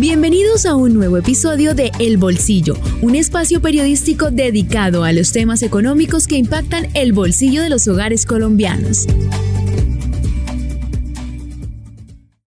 Bienvenidos a un nuevo episodio de El Bolsillo, un espacio periodístico dedicado a los temas económicos que impactan el bolsillo de los hogares colombianos.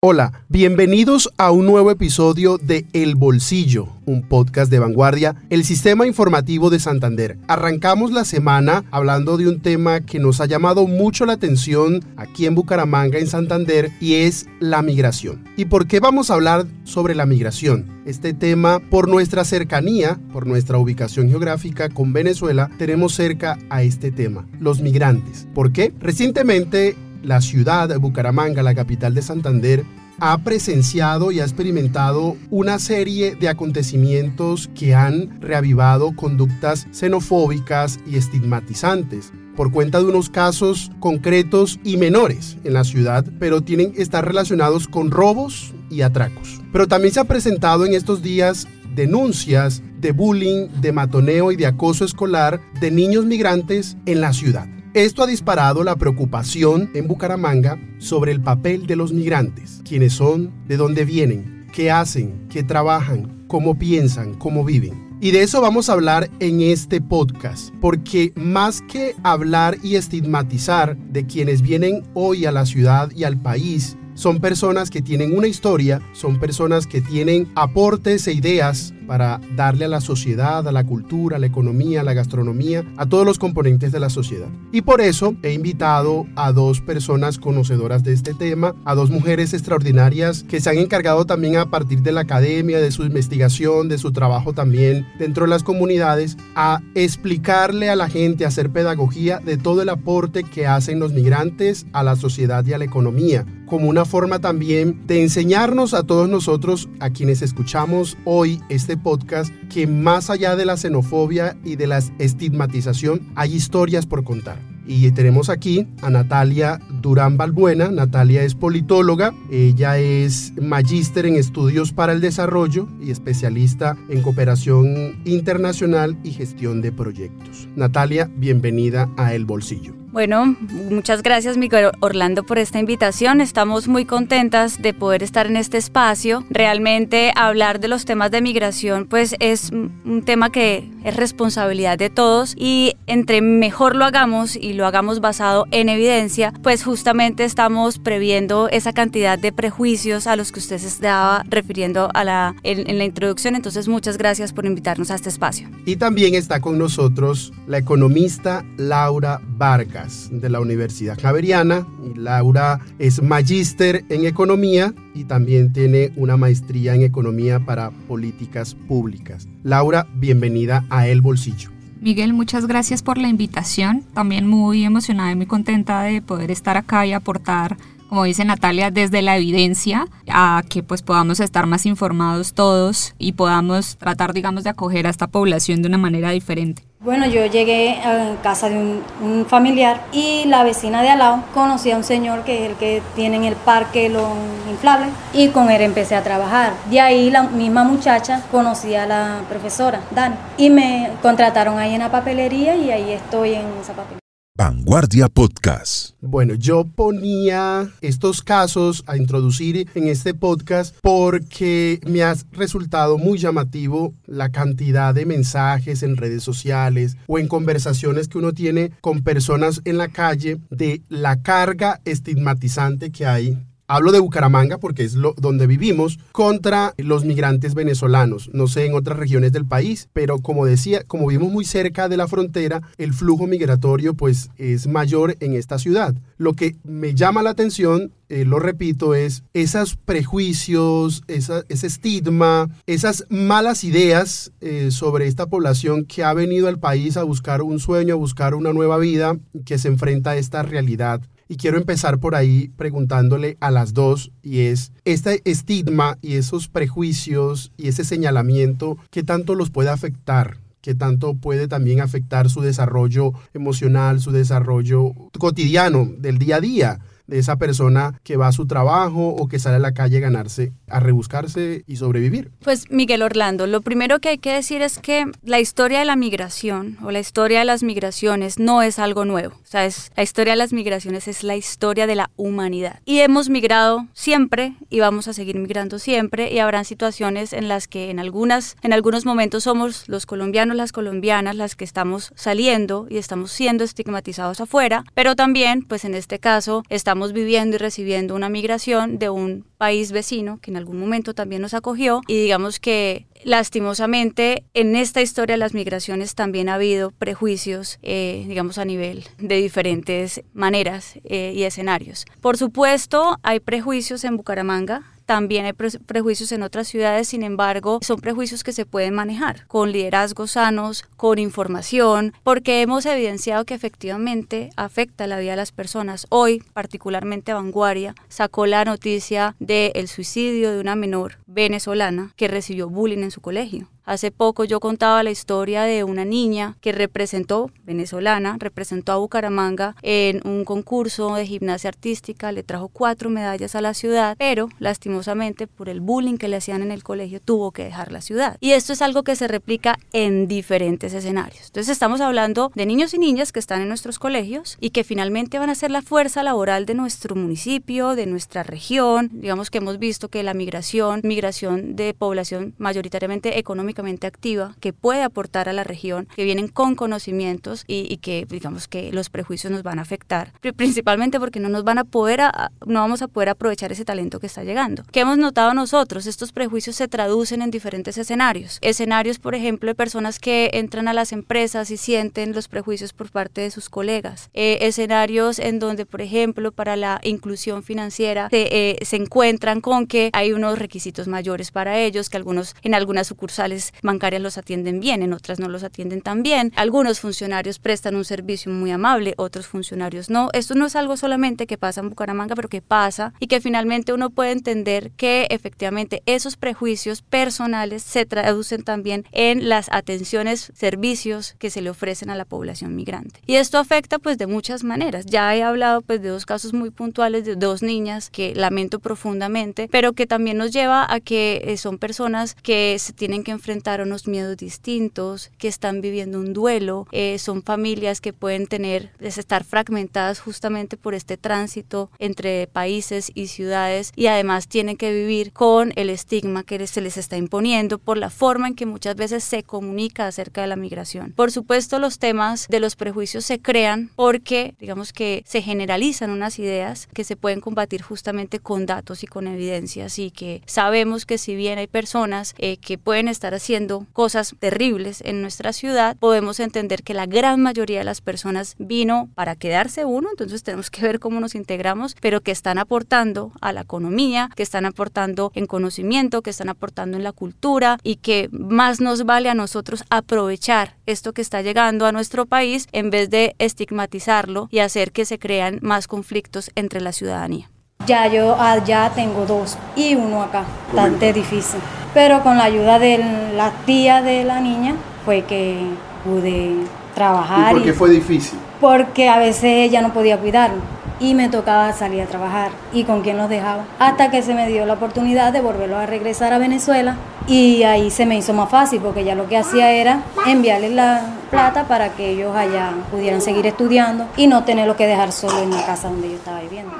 Hola, bienvenidos a un nuevo episodio de El Bolsillo, un podcast de vanguardia, el sistema informativo de Santander. Arrancamos la semana hablando de un tema que nos ha llamado mucho la atención aquí en Bucaramanga, en Santander, y es la migración. ¿Y por qué vamos a hablar sobre la migración? Este tema, por nuestra cercanía, por nuestra ubicación geográfica con Venezuela, tenemos cerca a este tema, los migrantes. ¿Por qué? Recientemente la ciudad de Bucaramanga, la capital de Santander, ha presenciado y ha experimentado una serie de acontecimientos que han reavivado conductas xenofóbicas y estigmatizantes por cuenta de unos casos concretos y menores en la ciudad, pero tienen estar relacionados con robos y atracos. Pero también se ha presentado en estos días denuncias de bullying, de matoneo y de acoso escolar de niños migrantes en la ciudad. Esto ha disparado la preocupación en Bucaramanga sobre el papel de los migrantes, quiénes son, de dónde vienen, qué hacen, qué trabajan, cómo piensan, cómo viven. Y de eso vamos a hablar en este podcast, porque más que hablar y estigmatizar de quienes vienen hoy a la ciudad y al país, son personas que tienen una historia, son personas que tienen aportes e ideas para darle a la sociedad, a la cultura, a la economía, a la gastronomía, a todos los componentes de la sociedad. Y por eso he invitado a dos personas conocedoras de este tema, a dos mujeres extraordinarias que se han encargado también a partir de la academia, de su investigación, de su trabajo también dentro de las comunidades, a explicarle a la gente, a hacer pedagogía de todo el aporte que hacen los migrantes a la sociedad y a la economía, como una forma también de enseñarnos a todos nosotros, a quienes escuchamos hoy este podcast que más allá de la xenofobia y de la estigmatización hay historias por contar. Y tenemos aquí a Natalia Durán Balbuena. Natalia es politóloga, ella es magíster en estudios para el desarrollo y especialista en cooperación internacional y gestión de proyectos. Natalia, bienvenida a El Bolsillo. Bueno, muchas gracias Miguel Orlando por esta invitación. Estamos muy contentas de poder estar en este espacio. Realmente hablar de los temas de migración pues es un tema que es responsabilidad de todos y entre mejor lo hagamos y lo hagamos basado en evidencia, pues justamente estamos previendo esa cantidad de prejuicios a los que usted se estaba refiriendo a la, en, en la introducción. Entonces muchas gracias por invitarnos a este espacio. Y también está con nosotros la economista Laura Vargas de la Universidad Javeriana. Laura es magíster en economía y también tiene una maestría en economía para políticas públicas. Laura, bienvenida a El Bolsillo. Miguel, muchas gracias por la invitación. También muy emocionada y muy contenta de poder estar acá y aportar como dice Natalia, desde la evidencia a que pues podamos estar más informados todos y podamos tratar, digamos, de acoger a esta población de una manera diferente. Bueno, yo llegué a casa de un, familiar y la vecina de al lado conocía a un señor que es el que tiene en el parque los inflables y con él empecé a trabajar. De ahí la misma muchacha conocía a la profesora, Dani, y me contrataron ahí en la papelería y ahí estoy en esa papelería. Vanguardia Podcast. Bueno, yo ponía estos casos a introducir en este podcast porque me ha resultado muy llamativo la cantidad de mensajes en redes sociales o en conversaciones que uno tiene con personas en la calle de la carga estigmatizante que hay hablo de Bucaramanga porque es donde vivimos, contra los migrantes venezolanos. No sé en otras regiones del país, pero como decía, como vivimos muy cerca de la frontera, el flujo migratorio pues es mayor en esta ciudad. Lo que me llama la atención eh, lo repito, es esos prejuicios, ese estigma, esas malas ideas eh, sobre esta población que ha venido al país a buscar un sueño, a buscar una nueva vida, que se enfrenta a esta realidad y quiero empezar por ahí preguntándole a las dos, y es, este estigma y esos prejuicios y ese señalamiento, ¿qué tanto los puede afectar? ¿Qué tanto puede también afectar su desarrollo emocional, su desarrollo cotidiano del día a día? De esa persona que va a su trabajo o que sale a la calle a ganarse, a rebuscarse y sobrevivir? Pues Miguel Orlando, lo primero que hay que decir es que la historia de la migración o la historia de las migraciones no es algo nuevo. O sea, es, la historia de las migraciones es la historia de la humanidad. Y hemos migrado siempre y vamos a seguir migrando siempre y habrán situaciones en las que en algunas en algunos momentos somos los colombianos, las colombianas las que estamos saliendo y estamos siendo estigmatizados afuera, pero también pues en este caso estamos viviendo y recibiendo una migración de un país vecino que en algún momento también nos acogió y digamos que lastimosamente en esta historia de las migraciones también ha habido prejuicios, eh, digamos a nivel de diferentes maneras eh, y escenarios. Por supuesto, hay prejuicios en Bucaramanga, también hay prejuicios en otras ciudades, sin embargo, son prejuicios que se pueden manejar con liderazgos sanos, con información, porque hemos evidenciado que efectivamente afecta la vida de las personas. Hoy, particularmente Vanguardia, sacó la noticia del suicidio de una menor venezolana que recibió bullying en su colegio. Hace poco yo contaba la historia de una niña que representó, venezolana, representó a Bucaramanga en un concurso de gimnasia artística, le trajo cuatro medallas a la ciudad, pero lastimosamente por el bullying que le hacían en el colegio tuvo que dejar la ciudad. Y esto es algo que se replica en diferentes escenarios. Entonces estamos hablando de niños y niñas que están en nuestros colegios y que finalmente van a ser la fuerza laboral de nuestro municipio, de nuestra región. Digamos que hemos visto que la migración, migración de población mayoritariamente económica, activa, que puede aportar a la región, que vienen con conocimientos y, que digamos que los prejuicios nos van a afectar, principalmente porque no nos van a poder, no vamos a poder aprovechar ese talento que está llegando. ¿Qué hemos notado nosotros? Estos prejuicios se traducen en diferentes escenarios. Escenarios, por ejemplo, de personas que entran a las empresas y sienten los prejuicios por parte de sus colegas. Eh, escenarios en donde, por ejemplo, para la inclusión financiera se, eh, se encuentran con que hay unos requisitos mayores para ellos, que algunos en algunas sucursales bancarias los atienden bien, en otras no los atienden tan bien. Algunos funcionarios prestan un servicio muy amable, otros funcionarios no. Esto no es algo solamente que pasa en Bucaramanga, pero que pasa y que finalmente uno puede entender que efectivamente esos prejuicios personales se traducen también en las atenciones, servicios que se le ofrecen a la población migrante. Y esto afecta pues de muchas maneras. Ya he hablado pues de dos casos muy puntuales de dos niñas que lamento profundamente, pero que también nos lleva a que eh, son personas que se tienen que enfrentar unos miedos distintos, que están viviendo un duelo, eh, son familias que pueden tener, estar fragmentadas justamente por este tránsito entre países y ciudades y además tienen que vivir con el estigma que se les está imponiendo por la forma en que muchas veces se comunica acerca de la migración. Por supuesto, los temas de los prejuicios se crean porque, digamos que se generalizan unas ideas que se pueden combatir justamente con datos y con evidencias y que sabemos que si bien hay personas eh, que pueden estar haciendo cosas terribles en nuestra ciudad, podemos entender que la gran mayoría de las personas vino para quedarse uno, entonces tenemos que ver cómo nos integramos, pero que están aportando a la economía, que están aportando en conocimiento, que están aportando en la cultura y que más nos vale a nosotros aprovechar esto que está llegando a nuestro país en vez de estigmatizarlo y hacer que se crean más conflictos entre la ciudadanía. Ya yo allá tengo dos y uno acá, bastante difícil. Pero con la ayuda de la tía de la niña fue que pude trabajar. ¿Y por qué fue difícil? Porque a veces ella no podía cuidarlo y me tocaba salir a trabajar y con quién los dejaba. Hasta que se me dio la oportunidad de volverlo a regresar a Venezuela y ahí se me hizo más fácil porque ya lo que hacía era enviarles la plata para que ellos allá pudieran seguir estudiando y no tenerlo que dejar solo en la casa donde yo estaba viviendo.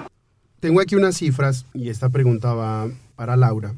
Tengo aquí unas cifras y esta pregunta va para Laura.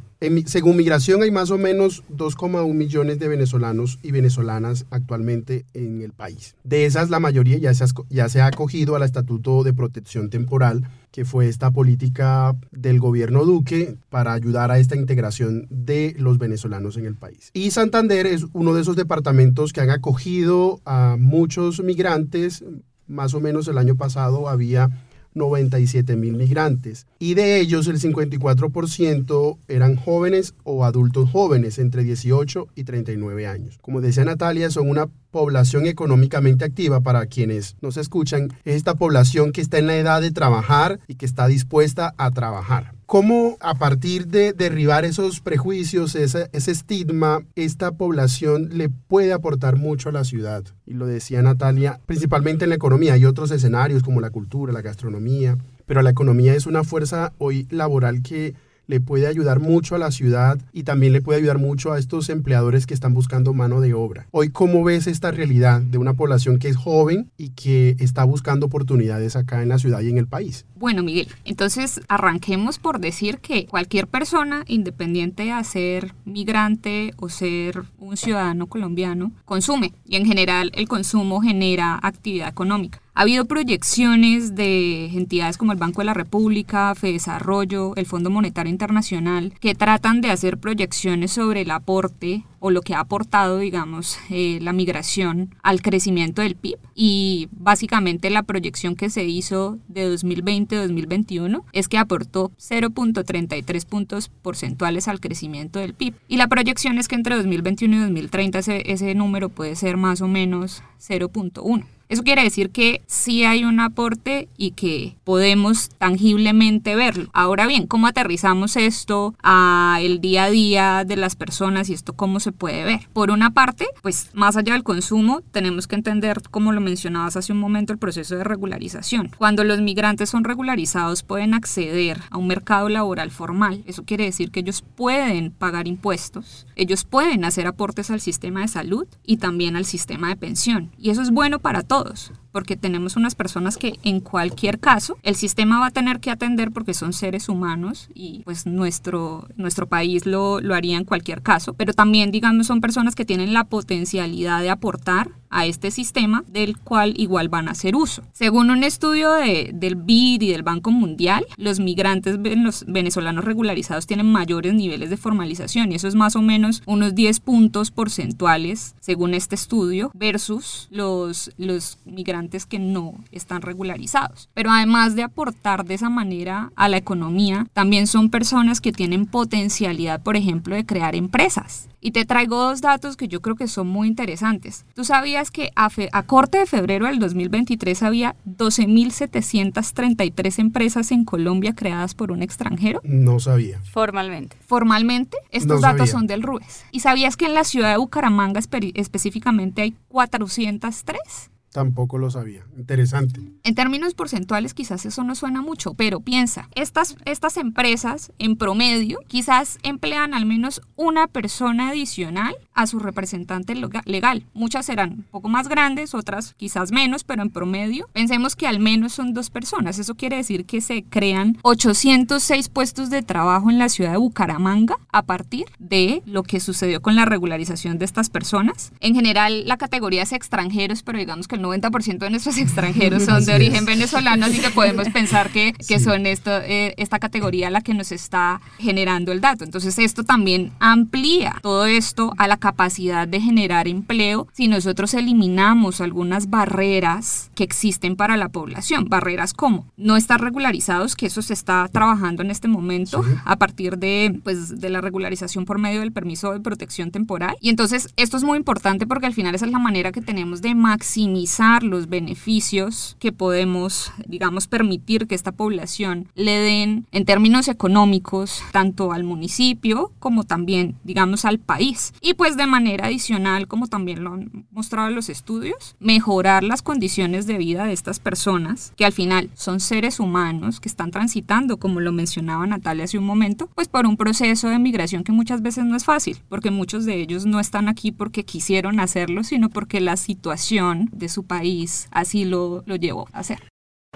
Según Migración hay más o menos 2,1 millones de venezolanos y venezolanas actualmente en el país. De esas la mayoría ya se, ya se ha acogido al Estatuto de Protección Temporal, que fue esta política del gobierno Duque para ayudar a esta integración de los venezolanos en el país. Y Santander es uno de esos departamentos que han acogido a muchos migrantes. Más o menos el año pasado había 97 mil migrantes y de ellos el 54% eran jóvenes o adultos jóvenes entre 18 y 39 años. Como decía Natalia, son una población económicamente activa, para quienes nos escuchan, es esta población que está en la edad de trabajar y que está dispuesta a trabajar. ¿Cómo a partir de derribar esos prejuicios, ese, estigma, esta población le puede aportar mucho a la ciudad? Y lo decía Natalia, principalmente en la economía. Hay otros escenarios como la cultura, la gastronomía, pero la economía es una fuerza hoy laboral que le puede ayudar mucho a la ciudad y también le puede ayudar mucho a estos empleadores que están buscando mano de obra. Hoy, ¿cómo ves esta realidad de una población que es joven y que está buscando oportunidades acá en la ciudad y en el país? Bueno, Miguel, entonces arranquemos por decir que cualquier persona, independiente de ser migrante o ser un ciudadano colombiano, consume y en general el consumo genera actividad económica. Ha habido proyecciones de entidades como el Banco de la República, Desarrollo, el Fondo Monetario Internacional, que tratan de hacer proyecciones sobre el aporte o lo que ha aportado, digamos, eh, la migración al crecimiento del PIB. Y básicamente la proyección que se hizo de 2020-2021 es que aportó 0.33 puntos porcentuales al crecimiento del PIB. Y la proyección es que entre 2021 y 2030 ese, ese número puede ser más o menos 0.1. Eso quiere decir que sí hay un aporte y que podemos tangiblemente verlo. Ahora bien, ¿cómo aterrizamos esto a el día a día de las personas y esto cómo se puede ver? Por una parte, pues más allá del consumo, tenemos que entender, como lo mencionabas hace un momento, el proceso de regularización. Cuando los migrantes son regularizados pueden acceder a un mercado laboral formal. Eso quiere decir que ellos pueden pagar impuestos, ellos pueden hacer aportes al sistema de salud y también al sistema de pensión. Y eso es bueno para todos todos porque tenemos unas personas que en cualquier caso el sistema va a tener que atender porque son seres humanos y pues nuestro, nuestro país lo, lo haría en cualquier caso, pero también digamos son personas que tienen la potencialidad de aportar a este sistema del cual igual van a hacer uso. Según un estudio de, del BID y del Banco Mundial, los migrantes los venezolanos regularizados tienen mayores niveles de formalización y eso es más o menos unos 10 puntos porcentuales según este estudio versus los, los migrantes que no están regularizados. Pero además de aportar de esa manera a la economía, también son personas que tienen potencialidad, por ejemplo, de crear empresas. Y te traigo dos datos que yo creo que son muy interesantes. ¿Tú sabías que a, a corte de febrero del 2023 había 12.733 empresas en Colombia creadas por un extranjero? No sabía. Formalmente. Formalmente, estos datos son del RUES. ¿Y sabías que en la ciudad de Bucaramanga específicamente hay 403? Tampoco lo sabía. Interesante. En términos porcentuales quizás eso no suena mucho, pero piensa, estas, estas empresas en promedio quizás emplean al menos una persona adicional a su representante legal. Muchas serán un poco más grandes, otras quizás menos, pero en promedio pensemos que al menos son dos personas. Eso quiere decir que se crean 806 puestos de trabajo en la ciudad de Bucaramanga a partir de lo que sucedió con la regularización de estas personas. En general la categoría es extranjeros, pero digamos que el 90% de nuestros extranjeros son de origen venezolano, así que podemos pensar que, que son esto, eh, esta categoría la que nos está generando el dato. Entonces esto también amplía todo esto a la capacidad de generar empleo si nosotros eliminamos algunas barreras que existen para la población. Barreras como no estar regularizados, que eso se está trabajando en este momento a partir de, pues, de la regularización por medio del permiso de protección temporal. Y entonces esto es muy importante porque al final esa es la manera que tenemos de maximizar los beneficios que podemos, digamos, permitir que esta población le den en términos económicos tanto al municipio como también, digamos, al país. Y pues de manera adicional, como también lo han mostrado los estudios, mejorar las condiciones de vida de estas personas, que al final son seres humanos que están transitando, como lo mencionaba Natalia hace un momento, pues por un proceso de migración que muchas veces no es fácil, porque muchos de ellos no están aquí porque quisieron hacerlo, sino porque la situación de su país así lo, lo llevó a hacer.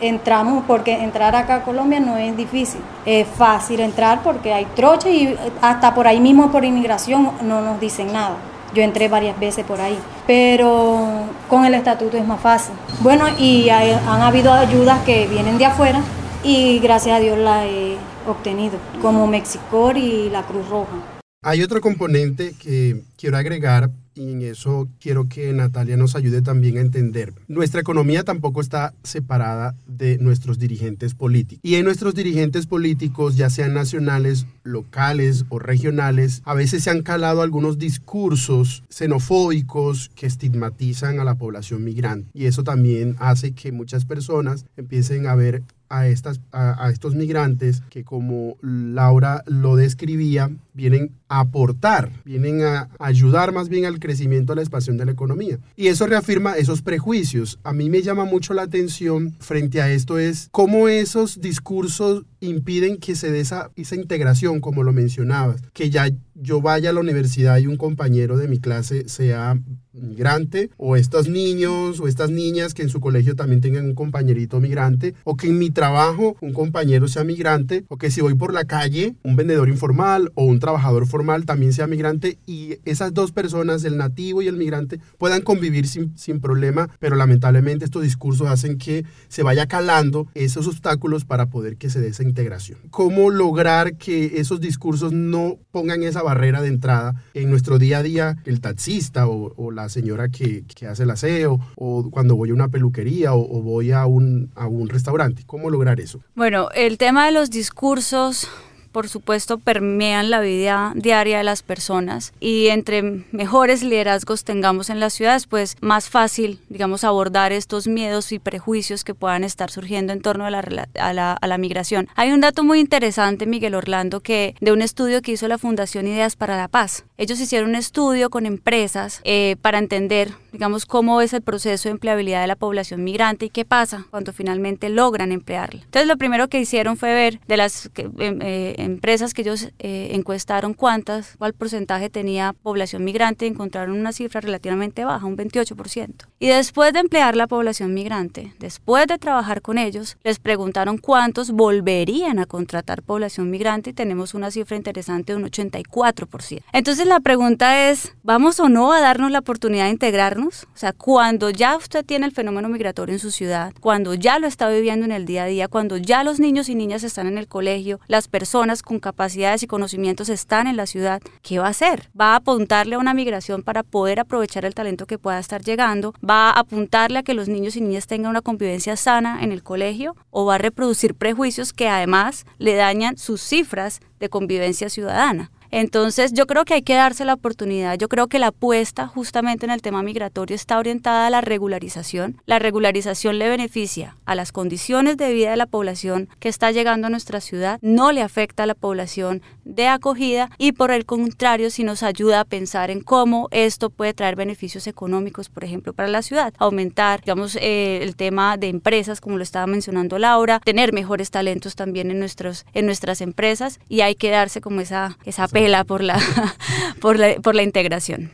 Entramos porque entrar acá a Colombia no es difícil, es fácil entrar porque hay troche y hasta por ahí mismo por inmigración no nos dicen nada. Yo entré varias veces por ahí, pero con el estatuto es más fácil. Bueno, y han habido ayudas que vienen de afuera y gracias a Dios la he obtenido, como Mexicor y la Cruz Roja. Hay otro componente que quiero agregar y en eso quiero que Natalia nos ayude también a entender. Nuestra economía tampoco está separada de nuestros dirigentes políticos. Y en nuestros dirigentes políticos, ya sean nacionales, locales o regionales, a veces se han calado algunos discursos xenofóbicos que estigmatizan a la población migrante. Y eso también hace que muchas personas empiecen a ver a, estas, a, estos migrantes que como Laura lo describía, vienen a aportar, vienen a ayudar más bien al crecimiento, a la expansión de la economía. Y eso reafirma esos prejuicios. A mí me llama mucho la atención frente a esto es cómo esos discursos impiden que se dé esa, esa integración, como lo mencionabas, que ya yo vaya a la universidad y un compañero de mi clase sea migrante, o estos niños o estas niñas que en su colegio también tengan un compañerito migrante, o que en mi trabajo un compañero sea migrante, o que si voy por la calle, un vendedor informal o un trabajador formal también sea migrante, y esas dos personas, el nativo y el migrante, puedan convivir sin, sin problema, pero lamentablemente estos discursos hacen que se vaya calando esos obstáculos para poder que se dé esa integración. ¿Cómo lograr que esos discursos no pongan esa barrera de entrada en nuestro día a día, el taxista o, o la señora que, que, hace el aseo, o cuando voy a una peluquería o, o voy a un, a un restaurante? ¿Cómo lograr eso? Bueno, el tema de los discursos por supuesto, permean la vida diaria de las personas y entre mejores liderazgos tengamos en las ciudades, pues más fácil, digamos, abordar estos miedos y prejuicios que puedan estar surgiendo en torno a la, a la, a la migración. Hay un dato muy interesante, Miguel Orlando, que de un estudio que hizo la Fundación Ideas para la Paz. Ellos hicieron un estudio con empresas eh, para entender, digamos, cómo es el proceso de empleabilidad de la población migrante y qué pasa cuando finalmente logran emplearla. Entonces, lo primero que hicieron fue ver de las que, eh, empresas que ellos eh, encuestaron cuántas, cuál porcentaje tenía población migrante, encontraron una cifra relativamente baja, un 28%. Y después de emplear la población migrante, después de trabajar con ellos, les preguntaron cuántos volverían a contratar población migrante y tenemos una cifra interesante de un 84%. Entonces la pregunta es, ¿vamos o no a darnos la oportunidad de integrarnos? O sea, cuando ya usted tiene el fenómeno migratorio en su ciudad, cuando ya lo está viviendo en el día a día, cuando ya los niños y niñas están en el colegio, las personas con capacidades y conocimientos están en la ciudad, ¿qué va a hacer? ¿Va a apuntarle a una migración para poder aprovechar el talento que pueda estar llegando? ¿Va a apuntarle a que los niños y niñas tengan una convivencia sana en el colegio? ¿O va a reproducir prejuicios que además le dañan sus cifras de convivencia ciudadana? Entonces yo creo que hay que darse la oportunidad. Yo creo que la apuesta justamente en el tema migratorio está orientada a la regularización. La regularización le beneficia a las condiciones de vida de la población que está llegando a nuestra ciudad, no le afecta a la población de acogida y por el contrario si nos ayuda a pensar en cómo esto puede traer beneficios económicos, por ejemplo, para la ciudad. Aumentar, digamos, eh, el tema de empresas, como lo estaba mencionando Laura, tener mejores talentos también en, nuestros, en nuestras empresas y hay que darse como esa, esa por la, por la, por la integración.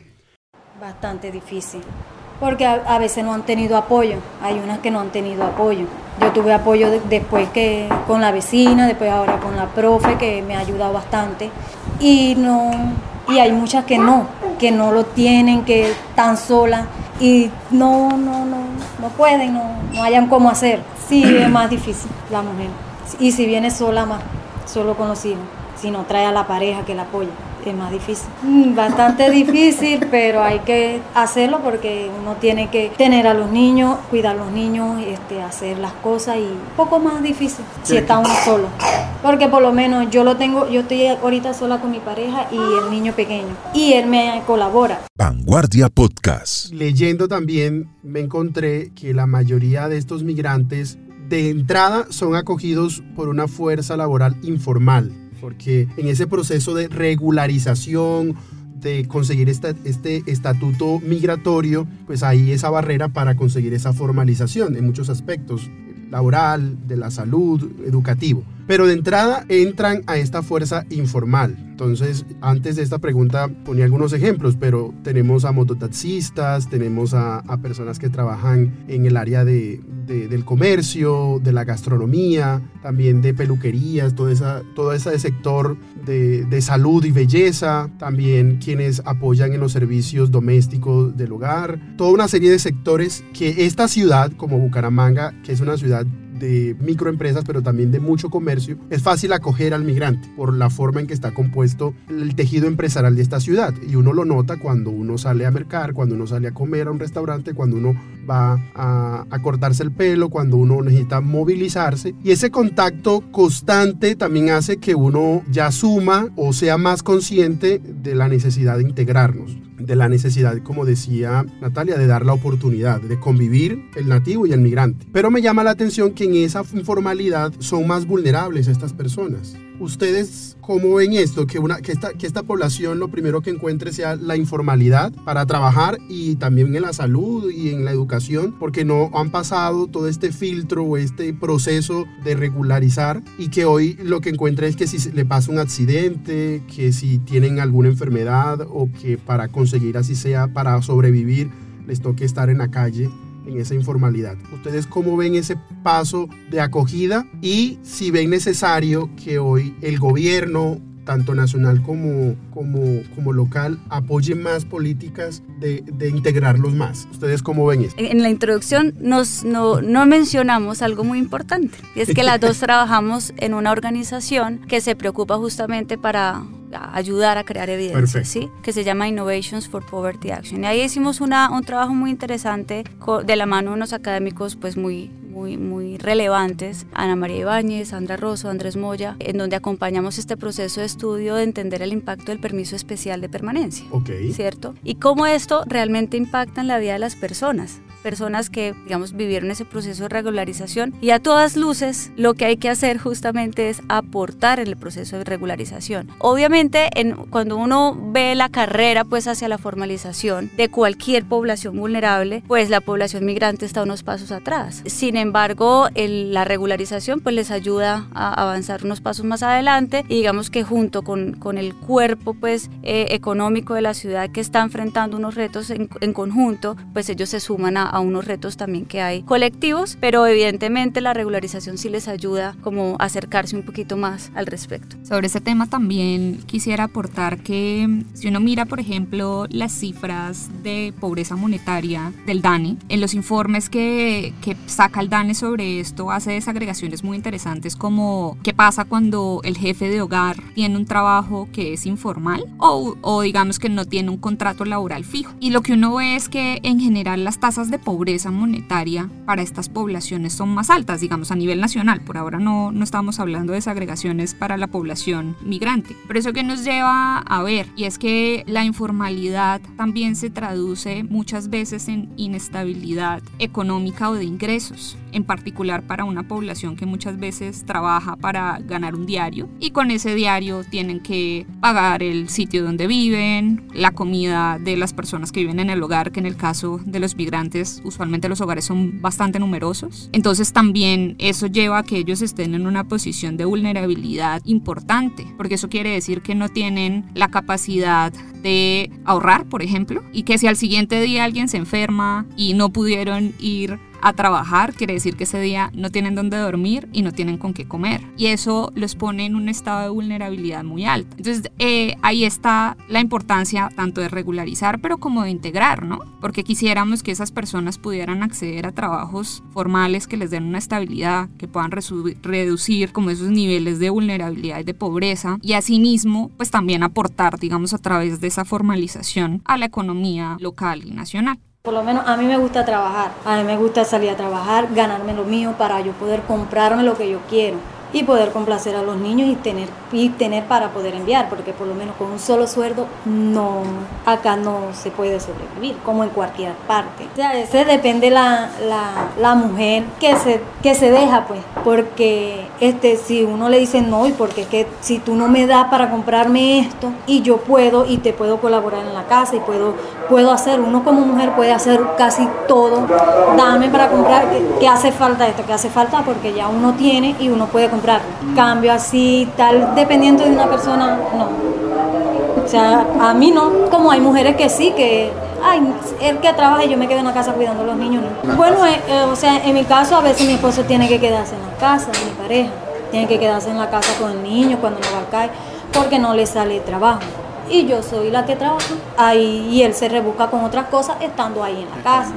Bastante difícil, porque a, veces no han tenido apoyo, hay unas que no han tenido apoyo. Yo tuve apoyo después que con la vecina, después ahora con la profe, que me ha ayudado bastante, y, no, y hay muchas que no, que no lo tienen, que están solas y no, no, no, no pueden, no, no hayan cómo hacer. Sí, es más difícil la mujer. Y si viene sola más, solo con los hijos si no trae a la pareja que la apoye. Es más difícil. Mm, bastante difícil, pero hay que hacerlo porque uno tiene que tener a los niños, cuidar a los niños, este, hacer las cosas y un poco más difícil si está uno solo. Porque por lo menos yo lo tengo, yo estoy ahorita sola con mi pareja y el niño pequeño. Y él me colabora. Vanguardia Podcast. Leyendo también me encontré que la mayoría de estos migrantes de entrada son acogidos por una fuerza laboral informal porque en ese proceso de regularización, de conseguir este, estatuto migratorio, pues hay esa barrera para conseguir esa formalización en muchos aspectos, laboral, de la salud, educativo. Pero de entrada entran a esta fuerza informal. Entonces, antes de esta pregunta ponía algunos ejemplos, pero tenemos a mototaxistas, tenemos a, personas que trabajan en el área de, del comercio, de la gastronomía, también de peluquerías, todo, esa, todo ese sector de, de salud y belleza, también quienes apoyan en los servicios domésticos del hogar, toda una serie de sectores que esta ciudad, como Bucaramanga, que es una ciudad de microempresas, pero también de mucho comercio, es fácil acoger al migrante por la forma en que está compuesto el tejido empresarial de esta ciudad. Y uno lo nota cuando uno sale a mercar, cuando uno sale a comer a un restaurante, cuando uno va a, a cortarse el pelo, cuando uno necesita movilizarse. Y ese contacto constante también hace que uno ya suma o sea más consciente de la necesidad de integrarnos de la necesidad, como decía Natalia, de dar la oportunidad de convivir el nativo y el migrante. Pero me llama la atención que en esa informalidad son más vulnerables estas personas. ¿Ustedes cómo ven esto? Que, una, que, esta, que esta población lo primero que encuentre sea la informalidad para trabajar y también en la salud y en la educación, porque no han pasado todo este filtro o este proceso de regularizar y que hoy lo que encuentra es que si le pasa un accidente, que si tienen alguna enfermedad o que para conseguir así sea, para sobrevivir, les toque estar en la calle en esa informalidad. ¿Ustedes cómo ven ese paso de acogida y si ven necesario que hoy el gobierno tanto nacional como, como, como local, apoyen más políticas de, de, integrarlos más. ¿Ustedes cómo ven esto? En la introducción nos, no, no mencionamos algo muy importante, y es que las dos trabajamos en una organización que se preocupa justamente para ayudar a crear evidencia, ¿sí? que se llama Innovations for Poverty Action. Y ahí hicimos una, un trabajo muy interesante de la mano de unos académicos pues muy, muy, muy relevantes, Ana María Ibáñez, Sandra Rosso, Andrés Moya, en donde acompañamos este proceso de estudio de entender el impacto del permiso especial de permanencia, okay. ¿cierto? Y cómo esto realmente impacta en la vida de las personas personas que, digamos, vivieron ese proceso de regularización y a todas luces lo que hay que hacer justamente es aportar en el proceso de regularización. Obviamente, en, cuando uno ve la carrera pues hacia la formalización de cualquier población vulnerable, pues la población migrante está unos pasos atrás. Sin embargo, el, la regularización pues les ayuda a avanzar unos pasos más adelante y digamos que junto con, con el cuerpo pues eh, económico de la ciudad que está enfrentando unos retos en, en conjunto, pues ellos se suman a, a unos retos también que hay colectivos, pero evidentemente la regularización sí les ayuda como acercarse un poquito más al respecto. Sobre ese tema también quisiera aportar que si uno mira, por ejemplo, las cifras de pobreza monetaria del DANE, en los informes que, que saca el Sobre esto hace desagregaciones muy interesantes como qué pasa cuando el jefe de hogar tiene un trabajo que es informal o, o digamos que no tiene un contrato laboral fijo. Y lo que uno ve es que en general las tasas de pobreza monetaria para estas poblaciones son más altas, digamos a nivel nacional. Por ahora no, no estamos hablando de desagregaciones para la población migrante. Pero eso que nos lleva a ver, y es que la informalidad también se traduce muchas veces en inestabilidad económica o de ingresos en particular para una población que muchas veces trabaja para ganar un diario y con ese diario tienen que pagar el sitio donde viven, la comida de las personas que viven en el hogar, que en el caso de los migrantes usualmente los hogares son bastante numerosos. Entonces también eso lleva a que ellos estén en una posición de vulnerabilidad importante, porque eso quiere decir que no tienen la capacidad de ahorrar, por ejemplo, y que si al siguiente día alguien se enferma y no pudieron ir a trabajar, quiere decir que ese día no tienen dónde dormir y no tienen con qué comer. Y eso los pone en un estado de vulnerabilidad muy alto. Entonces eh, ahí está la importancia tanto de regularizar, pero como de integrar, ¿no? Porque quisiéramos que esas personas pudieran acceder a trabajos formales que les den una estabilidad, que puedan reducir como esos niveles de vulnerabilidad y de pobreza y asimismo pues también aportar, digamos, a través de esa formalización a la economía local y nacional. Por lo menos a mí me gusta trabajar, a mí me gusta salir a trabajar, ganarme lo mío para yo poder comprarme lo que yo quiero y poder complacer a los niños y tener y tener para poder enviar, porque por lo menos con un solo sueldo no acá no se puede sobrevivir, como en cualquier parte. O sea, ese depende la, la, la mujer que se, que se deja, pues, porque este, si uno le dice no, y porque es que si tú no me das para comprarme esto y yo puedo y te puedo colaborar en la casa y puedo, puedo hacer, uno como mujer puede hacer casi todo, dame para comprar, que, que hace falta esto, que hace falta porque ya uno tiene y uno puede comprar. Cambio así, tal, dependiendo de una persona, no. O sea, a mí no, como hay mujeres que sí, que, ay, él que trabaja y yo me quedo en la casa cuidando a los niños, no. Bueno, eh, eh, o sea, en mi caso a veces mi esposo tiene que quedarse en la casa, mi pareja, tiene que quedarse en la casa con el niño cuando no va a caer, porque no le sale trabajo. Y yo soy la que trabaja ahí y él se rebusca con otras cosas estando ahí en la casa.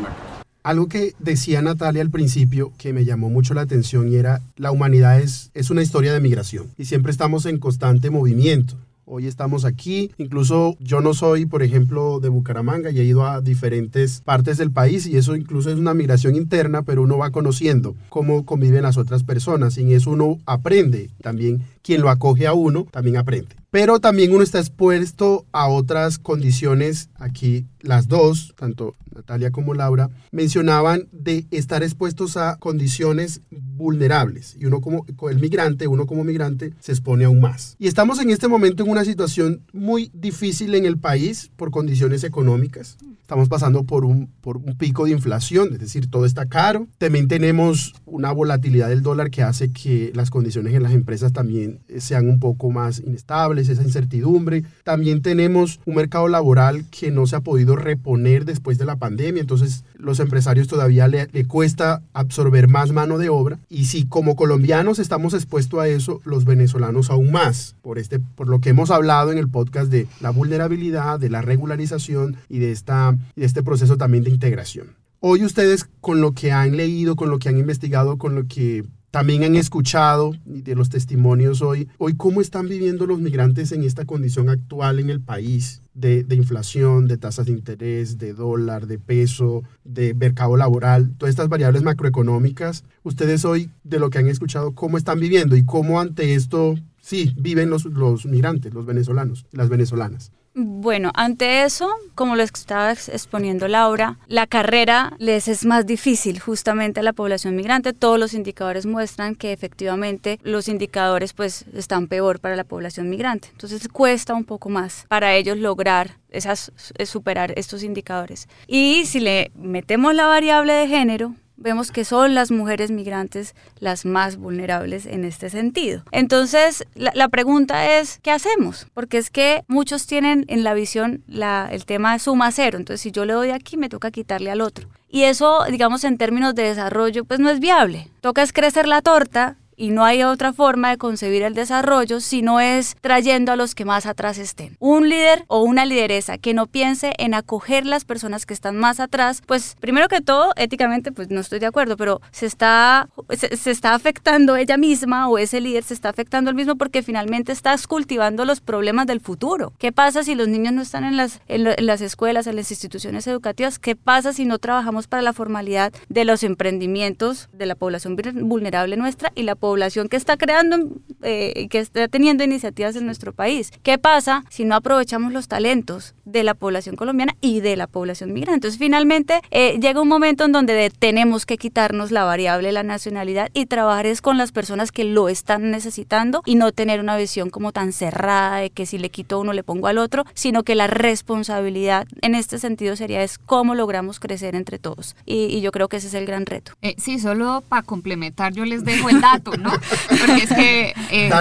Algo que decía Natalia al principio que me llamó mucho la atención y era la humanidad es, es una historia de migración y siempre estamos en constante movimiento. Hoy estamos aquí, incluso yo no soy, por ejemplo, de Bucaramanga y he ido a diferentes partes del país y eso incluso es una migración interna, pero uno va conociendo cómo conviven las otras personas y en eso uno aprende. También quien lo acoge a uno también aprende. Pero también uno está expuesto a otras condiciones. Aquí las dos, tanto Natalia como Laura, mencionaban de estar expuestos a condiciones vulnerables y uno como el migrante, uno como migrante se expone aún más. Y estamos en este momento en una situación muy difícil en el país por condiciones económicas. Estamos pasando por un, por un pico de inflación, es decir, todo está caro. También tenemos una volatilidad del dólar que hace que las condiciones en las empresas también sean un poco más inestables, esa incertidumbre. También tenemos un mercado laboral que no se ha podido reponer después de la pandemia, entonces los empresarios todavía le, le cuesta absorber más mano de obra y si como colombianos estamos expuestos a eso, los venezolanos aún más, por, este, por lo que hemos hablado en el podcast de la vulnerabilidad, de la regularización y de, esta, y este proceso también de integración. Hoy ustedes con lo que han leído, con lo que han investigado, con lo que también han escuchado de los testimonios hoy, hoy cómo están viviendo los migrantes en esta condición actual en el país de, de, inflación, de tasas de interés, de dólar, de peso, de mercado laboral, todas estas variables macroeconómicas. Ustedes hoy, de lo que han escuchado, cómo están viviendo y cómo ante esto, sí, viven los, los migrantes, los venezolanos, las venezolanas. Bueno, ante eso, como lo estaba exponiendo Laura, la carrera les es más difícil justamente a la población migrante. Todos los indicadores muestran que efectivamente los indicadores pues están peor para la población migrante. Entonces cuesta un poco más para ellos lograr esas, superar estos indicadores. Y si le metemos la variable de género, vemos que son las mujeres migrantes las más vulnerables en este sentido. Entonces, la, pregunta es, ¿qué hacemos? Porque es que muchos tienen en la visión la, el tema de suma cero. Entonces, si yo le doy aquí, me toca quitarle al otro. Y eso, digamos, en términos de desarrollo, pues no es viable. Toca es crecer la torta y no hay otra forma de concebir el desarrollo si no es trayendo a los que más atrás estén. Un líder o una lideresa que no piense en acoger las personas que están más atrás, pues primero que todo, éticamente, pues no estoy de acuerdo, pero se está, se, está afectando ella misma o ese líder se está afectando el mismo porque finalmente estás cultivando los problemas del futuro. ¿Qué pasa si los niños no están en las, en las escuelas, en las instituciones educativas? ¿Qué pasa si no trabajamos para la formalidad de los emprendimientos de la población vulnerable nuestra y la población población que está creando, eh, que está teniendo iniciativas en nuestro país. ¿Qué pasa si no aprovechamos los talentos de la población colombiana y de la población migrante? Entonces, finalmente, eh, llega un momento en donde tenemos que quitarnos la variable la nacionalidad y trabajar es con las personas que lo están necesitando y no tener una visión como tan cerrada de que si le quito uno le pongo al otro, sino que la responsabilidad en este sentido sería es cómo logramos crecer entre todos. Y, yo creo que ese es el gran reto. Eh, sí, solo para complementar, yo les dejo el dato. ¿no? Porque es que eh,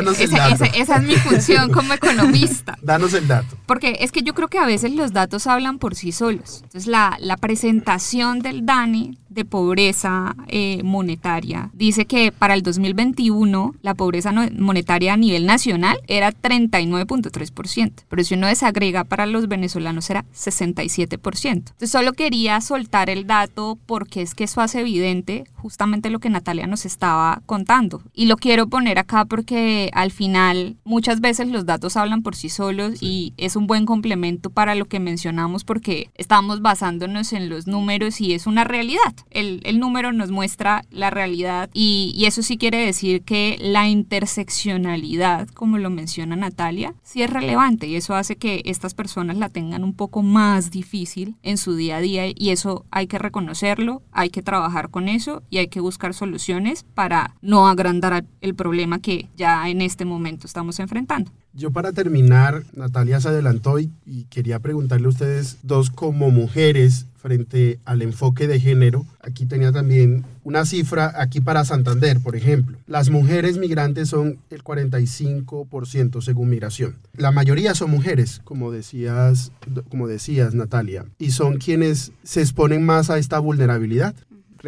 esa, es mi función como economista. Danos el dato. Porque es que yo creo que a veces los datos hablan por sí solos. Entonces, la, la presentación del DANI de pobreza eh, monetaria dice que para el 2021 la pobreza monetaria a nivel nacional era 39.3%, pero si uno desagrega para los venezolanos era 67%. Entonces solo quería soltar el dato porque es que eso hace evidente justamente lo que Natalia nos estaba contando. Y lo quiero poner acá porque al final muchas veces los datos hablan por sí solos y es un buen complemento para lo que mencionamos porque estamos basándonos en los números y es una realidad. El, el número nos muestra la realidad y, y eso sí quiere decir que la interseccionalidad, como lo menciona Natalia, sí es relevante y eso hace que estas personas la tengan un poco más difícil en su día a día y eso hay que reconocerlo, hay que trabajar con eso y hay que buscar soluciones para no agrandar el problema que ya en este momento estamos enfrentando. Yo para terminar, Natalia se adelantó y, quería preguntarle a ustedes dos como mujeres frente al enfoque de género. Aquí tenía también una cifra aquí para Santander, por ejemplo. Las mujeres migrantes son el 45% según migración. La mayoría son mujeres, como decías, como decías Natalia, y son quienes se exponen más a esta vulnerabilidad.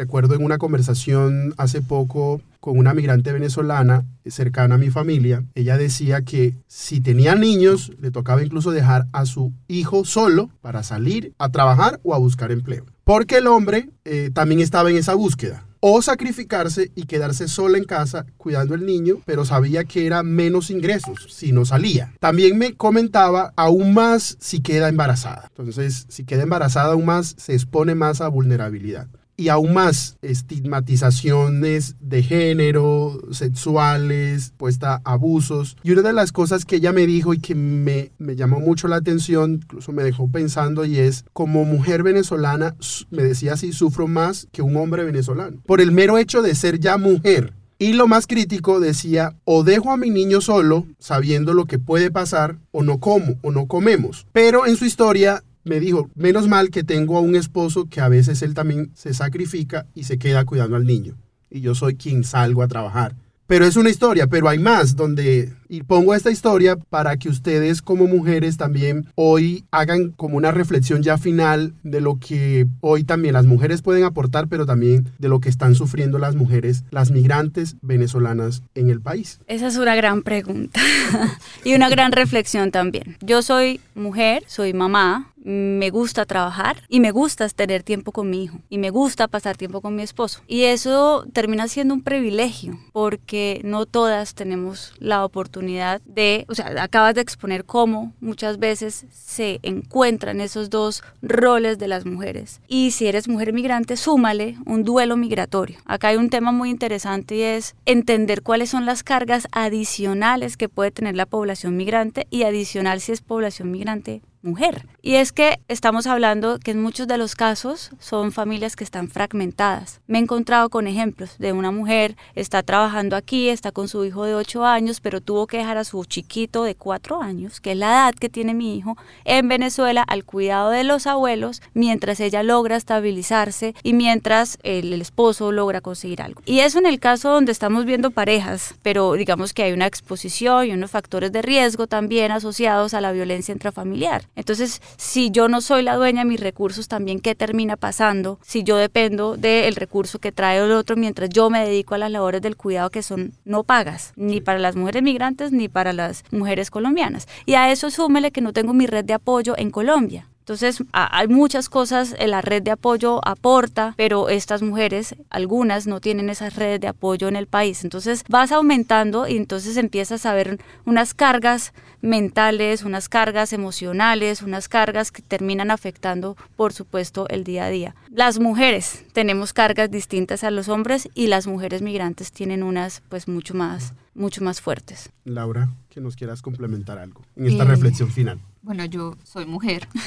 Recuerdo en una conversación hace poco con una migrante venezolana cercana a mi familia, ella decía que si tenía niños, le tocaba incluso dejar a su hijo solo para salir a trabajar o a buscar empleo. Porque el hombre eh, también estaba en esa búsqueda. O sacrificarse y quedarse sola en casa cuidando al niño, pero sabía que era menos ingresos si no salía. También me comentaba aún más si queda embarazada. Entonces, si queda embarazada aún más, se expone más a vulnerabilidad. Y aún más estigmatizaciones de género, sexuales, puesta abusos. Y una de las cosas que ella me dijo y que me, me llamó mucho la atención, incluso me dejó pensando, y es, como mujer venezolana, me decía así, sufro más que un hombre venezolano. Por el mero hecho de ser ya mujer. Y lo más crítico decía, o dejo a mi niño solo, sabiendo lo que puede pasar, o no como, o no comemos. Pero en su historia me dijo, menos mal que tengo a un esposo que a veces él también se sacrifica y se queda cuidando al niño. Y yo soy quien salgo a trabajar. Pero es una historia, pero hay más donde y pongo esta historia para que ustedes como mujeres también hoy hagan como una reflexión ya final de lo que hoy también las mujeres pueden aportar, pero también de lo que están sufriendo las mujeres, las migrantes venezolanas en el país. Esa es una gran pregunta y una gran reflexión también. Yo soy mujer, soy mamá, me gusta trabajar y me gusta tener tiempo con mi hijo y me gusta pasar tiempo con mi esposo. Y eso termina siendo un privilegio porque no todas tenemos la oportunidad de, o sea, acabas de exponer cómo muchas veces se encuentran esos dos roles de las mujeres. Y si eres mujer migrante, súmale un duelo migratorio. Acá hay un tema muy interesante y es entender cuáles son las cargas adicionales que puede tener la población migrante y adicional si es población migrante mujer. Y es que estamos hablando que en muchos de los casos son familias que están fragmentadas. Me he encontrado con ejemplos de una mujer, está trabajando aquí, está con su hijo de 8 años, pero tuvo que dejar a su chiquito de 4 años, que es la edad que tiene mi hijo, en Venezuela al cuidado de los abuelos, mientras ella logra estabilizarse y mientras el, esposo logra conseguir algo. Y eso en el caso donde estamos viendo parejas, pero digamos que hay una exposición y unos factores de riesgo también asociados a la violencia intrafamiliar. Entonces, si yo no soy la dueña de mis recursos, también qué termina pasando si yo dependo del recurso que trae el otro mientras yo me dedico a las labores del cuidado que son no pagas, ni para las mujeres migrantes ni para las mujeres colombianas. Y a eso súmele que no tengo mi red de apoyo en Colombia. Entonces, hay muchas cosas, eh, la red de apoyo aporta, pero estas mujeres, algunas no tienen esas redes de apoyo en el país. Entonces, vas aumentando y entonces empiezas a ver unas cargas mentales, unas cargas emocionales, unas cargas que terminan afectando, por supuesto, el día a día. Las mujeres tenemos cargas distintas a los hombres y las mujeres migrantes tienen unas, pues, mucho más, mucho más fuertes. Laura, que nos quieras complementar algo en esta reflexión final. Bueno, yo soy mujer.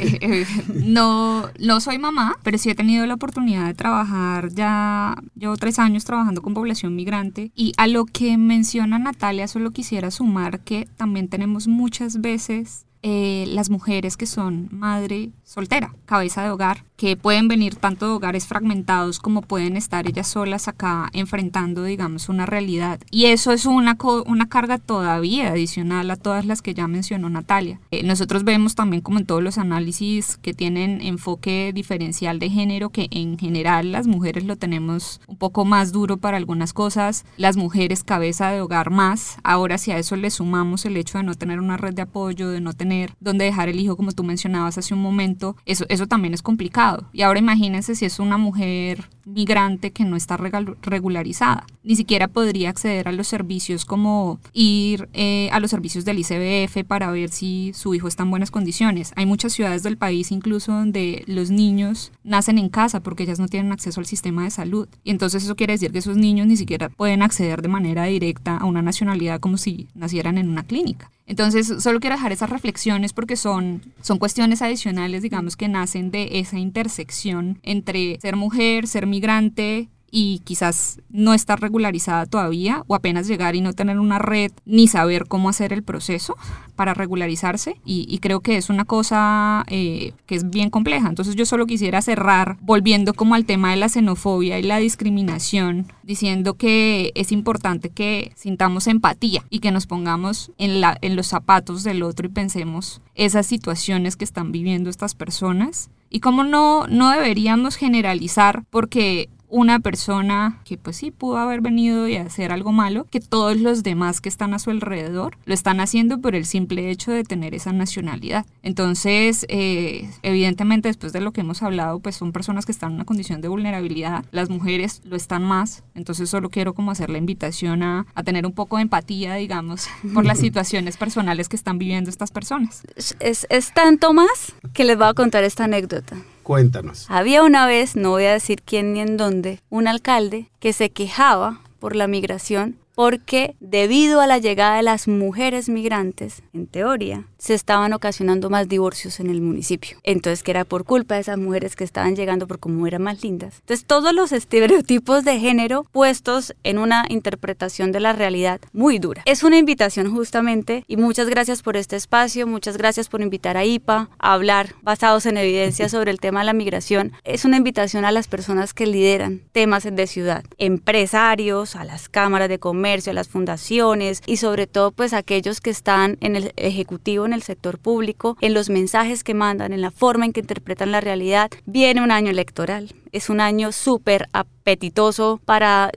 Eh, eh, no, no soy mamá, pero sí he tenido la oportunidad de trabajar ya, llevo tres años trabajando con población migrante. Y a lo que menciona Natalia, solo quisiera sumar que también tenemos muchas veces eh, las mujeres que son madre soltera, cabeza de hogar, que pueden venir tanto de hogares fragmentados como pueden estar ellas solas acá enfrentando, digamos, una realidad. Y eso es una, una carga todavía adicional a todas las que ya mencionó Natalia. Eh, nosotros vemos también como en todos los análisis que tienen enfoque diferencial de género, que en general las mujeres lo tenemos un poco más duro para algunas cosas, las mujeres cabeza de hogar más. Ahora si a eso le sumamos el hecho de no tener una red de apoyo, de no tener donde dejar el hijo, como tú mencionabas hace un momento, eso, eso también es complicado. Y ahora imagínense si es una mujer migrante que no está regularizada. Ni siquiera podría acceder a los servicios como ir eh, a los servicios del ICBF para ver si su hijo está en buenas condiciones. Hay muchas ciudades del país incluso donde los niños nacen en casa porque ellas no tienen acceso al sistema de salud. Y entonces eso quiere decir que esos niños ni siquiera pueden acceder de manera directa a una nacionalidad como si nacieran en una clínica. Entonces, solo quiero dejar esas reflexiones porque son, son cuestiones adicionales, digamos, que nacen de esa intersección entre ser mujer, ser migrante, y quizás no estar regularizada todavía o apenas llegar y no tener una red ni saber cómo hacer el proceso para regularizarse y, creo que es una cosa eh, que es bien compleja. Entonces yo solo quisiera cerrar volviendo como al tema de la xenofobia y la discriminación diciendo que es importante que sintamos empatía y que nos pongamos en, la, en los zapatos del otro y pensemos esas situaciones que están viviendo estas personas y cómo no, no deberíamos generalizar porque una persona que pues sí pudo haber venido y hacer algo malo, que todos los demás que están a su alrededor lo están haciendo por el simple hecho de tener esa nacionalidad. Entonces, eh, evidentemente después de lo que hemos hablado, pues son personas que están en una condición de vulnerabilidad, las mujeres lo están más, entonces solo quiero como hacer la invitación a, a tener un poco de empatía, digamos, por las situaciones personales que están viviendo estas personas. Es, es tanto más que les voy a contar esta anécdota. Cuéntanos. Había una vez, no voy a decir quién ni en dónde, un alcalde que se quejaba por la migración porque debido a la llegada de las mujeres migrantes, en teoría, se estaban ocasionando más divorcios en el municipio. Entonces, que era por culpa de esas mujeres que estaban llegando por como eran más lindas. Entonces, todos los estereotipos de género puestos en una interpretación de la realidad muy dura. Es una invitación justamente y muchas gracias por este espacio, muchas gracias por invitar a IPA a hablar basados en evidencia sobre el tema de la migración. Es una invitación a las personas que lideran temas de ciudad, empresarios, a las cámaras de comercio, a las fundaciones y sobre todo pues aquellos que están en el ejecutivo, en el sector público, en los mensajes que mandan, en la forma en que interpretan la realidad. Viene un año electoral es un año súper apetitoso para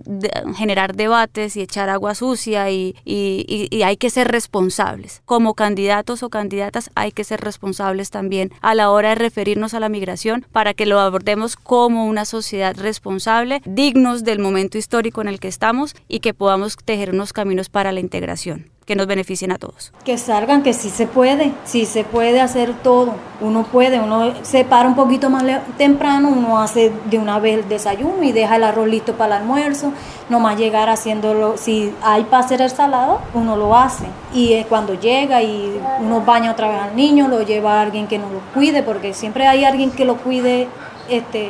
generar debates y echar agua sucia y, y, hay que ser responsables. Como candidatos o candidatas hay que ser responsables también a la hora de referirnos a la migración para que lo abordemos como una sociedad responsable, dignos del momento histórico en el que estamos y que podamos tejer unos caminos para la integración que nos beneficien a todos. Que salgan, que sí se puede, sí se puede hacer todo. Uno puede, uno se para un poquito más temprano, uno hace de una vez el desayuno y deja el arroz listo para el almuerzo, nomás llegar haciéndolo, si hay para hacer el salado, uno lo hace. Y cuando llega y uno baña otra vez al niño, lo lleva a alguien que no lo cuide, porque siempre hay alguien que lo cuide este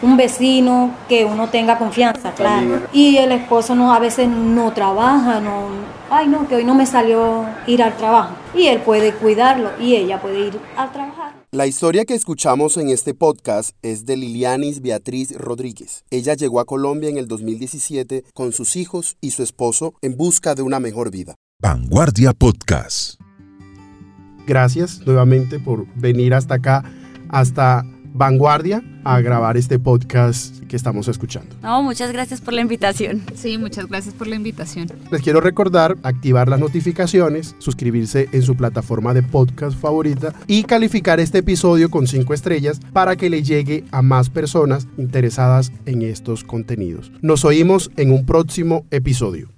un vecino que uno tenga confianza, claro. Y el esposo no a veces no trabaja, no, ay no, que hoy no me salió ir al trabajo. Y él puede cuidarlo y ella puede ir a trabajar. La historia que escuchamos en este podcast es de Lilianis Beatriz Rodríguez. Ella llegó a Colombia en el 2017 con sus hijos y su esposo en busca de una mejor vida. Vanguardia Podcast. Gracias nuevamente por venir hasta acá, hasta Vanguardia a grabar este podcast que estamos escuchando. No, muchas gracias por la invitación. Sí, muchas gracias por la invitación. Les quiero recordar activar las notificaciones, suscribirse en su plataforma de podcast favorita y calificar este episodio con cinco estrellas para que le llegue a más personas interesadas en estos contenidos. Nos oímos en un próximo episodio.